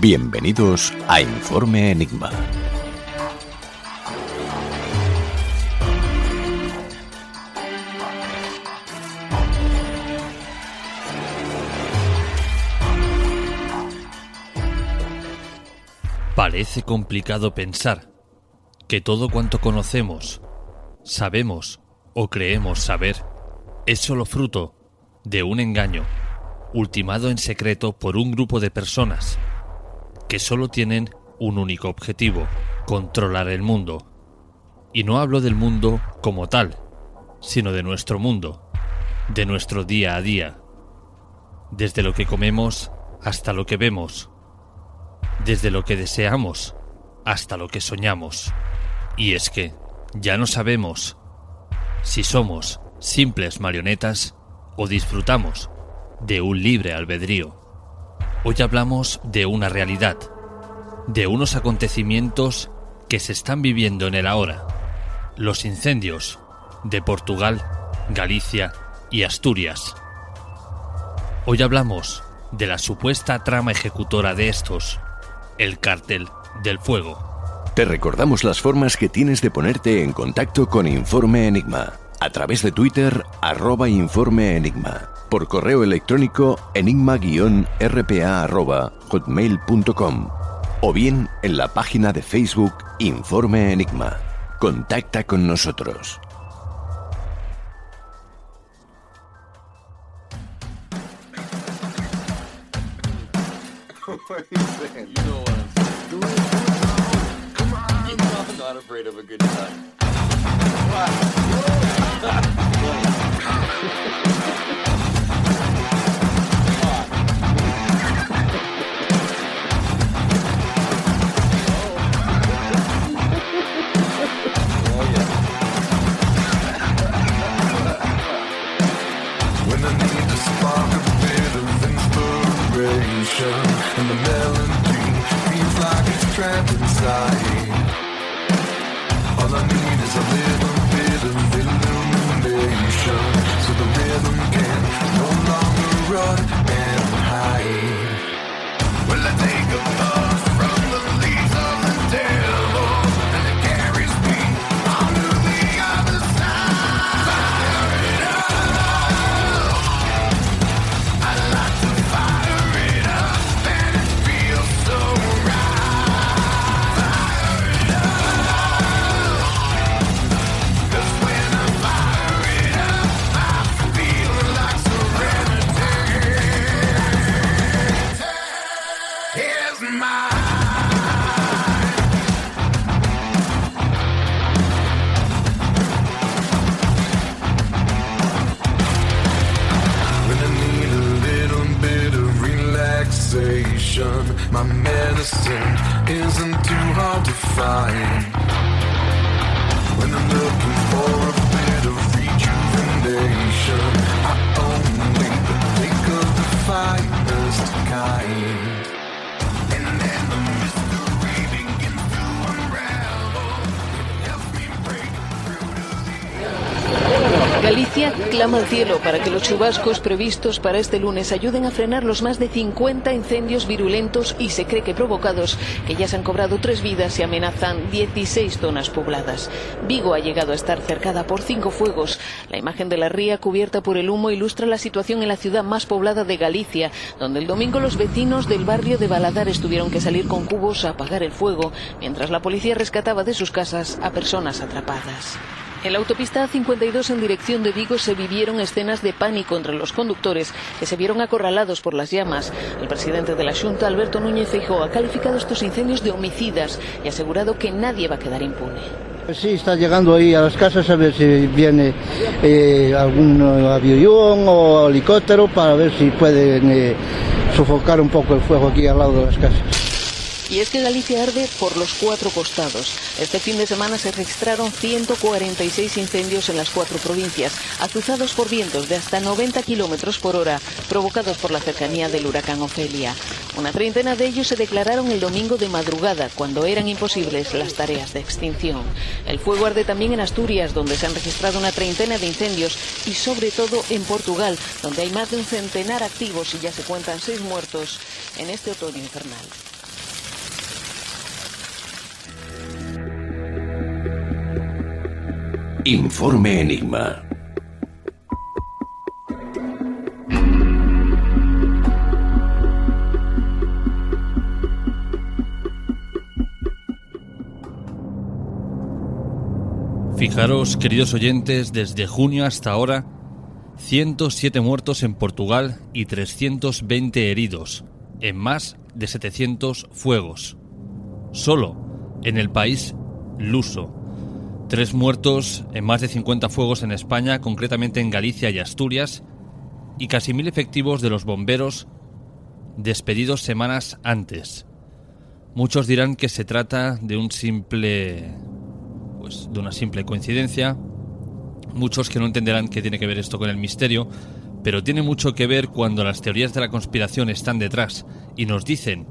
Bienvenidos a Informe Enigma. Parece complicado pensar que todo cuanto conocemos, sabemos o creemos saber es solo fruto de un engaño ultimado en secreto por un grupo de personas que solo tienen un único objetivo, controlar el mundo. Y no hablo del mundo como tal, sino de nuestro mundo, de nuestro día a día, desde lo que comemos hasta lo que vemos, desde lo que deseamos hasta lo que soñamos. Y es que ya no sabemos si somos simples marionetas o disfrutamos de un libre albedrío. Hoy hablamos de una realidad, de unos acontecimientos que se están viviendo en el ahora, los incendios de Portugal, Galicia y Asturias. Hoy hablamos de la supuesta trama ejecutora de estos, el cártel del fuego. Te recordamos las formas que tienes de ponerte en contacto con Informe Enigma a través de Twitter arroba Informe Enigma, por correo electrónico enigma-rpa hotmail.com o bien en la página de Facebook Informe Enigma. Contacta con nosotros. Relaxation, my medicine isn't too hard to find. When I'm looking for a bit of rejuvenation, clama al cielo para que los chubascos previstos para este lunes ayuden a frenar los más de 50 incendios virulentos y se cree que provocados que ya se han cobrado tres vidas y amenazan 16 zonas pobladas. Vigo ha llegado a estar cercada por cinco fuegos. La imagen de la ría cubierta por el humo ilustra la situación en la ciudad más poblada de Galicia, donde el domingo los vecinos del barrio de Baladar tuvieron que salir con cubos a apagar el fuego, mientras la policía rescataba de sus casas a personas atrapadas. En la autopista A52 en dirección de Vigo se vivieron escenas de pánico entre los conductores que se vieron acorralados por las llamas. El presidente de la Junta, Alberto Núñez Feijóo, ha calificado estos incendios de homicidas y ha asegurado que nadie va a quedar impune. Pues Sí, está llegando ahí a las casas a ver si viene eh, algún avión o helicóptero para ver si pueden eh, sofocar un poco el fuego aquí al lado de las casas. Y es que Galicia arde por los cuatro costados. Este fin de semana se registraron 146 incendios en las cuatro provincias, azuzados por vientos de hasta 90 kilómetros por hora, provocados por la cercanía del huracán Ofelia. Una treintena de ellos se declararon el domingo de madrugada, cuando eran imposibles las tareas de extinción. El fuego arde también en Asturias, donde se han registrado una treintena de incendios, y sobre todo en Portugal, donde hay más de un centenar activos y ya se cuentan seis muertos en este otoño infernal. Informe Enigma. Fijaros, queridos oyentes, desde junio hasta ahora, 107 muertos en Portugal y 320 heridos, en más de 700 fuegos. Solo en el país luso. Tres muertos en más de 50 fuegos en España, concretamente en Galicia y Asturias, y casi mil efectivos de los bomberos despedidos semanas antes. Muchos dirán que se trata de un simple pues una simple coincidencia. Muchos que no entenderán qué tiene que ver esto con el misterio, pero tiene mucho que ver cuando las teorías de la conspiración están detrás y nos dicen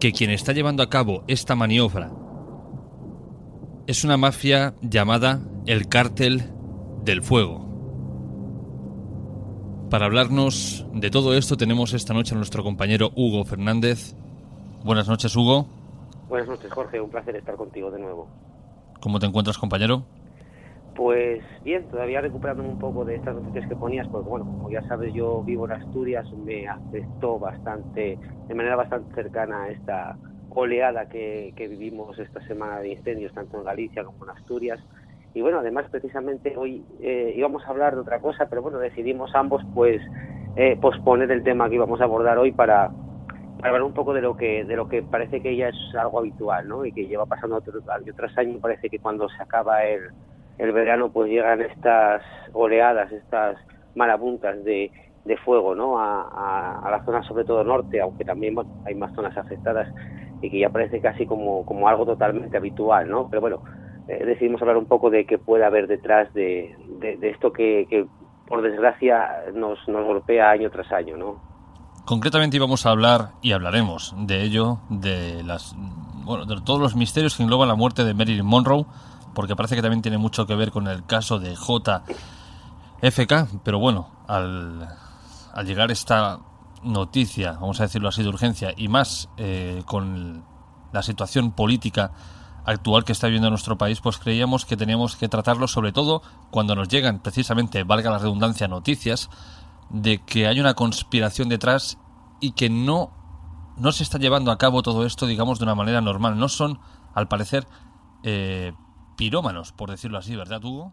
que quien está llevando a cabo esta maniobra es una mafia llamada el Cártel del Fuego. Para hablarnos de todo esto tenemos esta noche a nuestro compañero Hugo Fernández. Buenas noches, Hugo. Buenas noches, Jorge. Un placer estar contigo de nuevo. ¿Cómo te encuentras, compañero? Pues bien, todavía recuperándome un poco de estas noticias que ponías, porque bueno, como ya sabes, yo vivo en Asturias, me afectó bastante, de manera bastante cercana a esta oleada que, vivimos esta semana de incendios, tanto en Galicia como en Asturias. Y bueno, además precisamente hoy eh, íbamos a hablar de otra cosa, pero bueno, decidimos ambos pues eh, posponer el tema que íbamos a abordar hoy para, hablar un poco de lo que de lo que parece que ya es algo habitual, ¿no? Y que lleva pasando otro, año tras año, parece que cuando se acaba el, el verano pues llegan estas oleadas, estas marabuntas de, de fuego, ¿no? A, a, a la zona sobre todo norte, aunque también hay más zonas afectadas y que ya parece casi como, como algo totalmente habitual, ¿no? Pero bueno, eh, decidimos hablar un poco de qué puede haber detrás de, de, de esto que, que, por desgracia, nos, nos golpea año tras año, ¿no? Concretamente íbamos a hablar, y hablaremos de ello, de, las, bueno, de todos los misterios que engloban la muerte de Marilyn Monroe, porque parece que también tiene mucho que ver con el caso de JFK, pero bueno, al, al llegar esta noticia, vamos a decirlo así, de urgencia, y más eh, con la situación política actual que está viviendo nuestro país, pues creíamos que teníamos que tratarlo sobre todo cuando nos llegan precisamente, valga la redundancia, noticias de que hay una conspiración detrás y que no, no se está llevando a cabo todo esto, digamos, de una manera normal. No son, al parecer, eh, pirómanos, por decirlo así, ¿verdad, Hugo?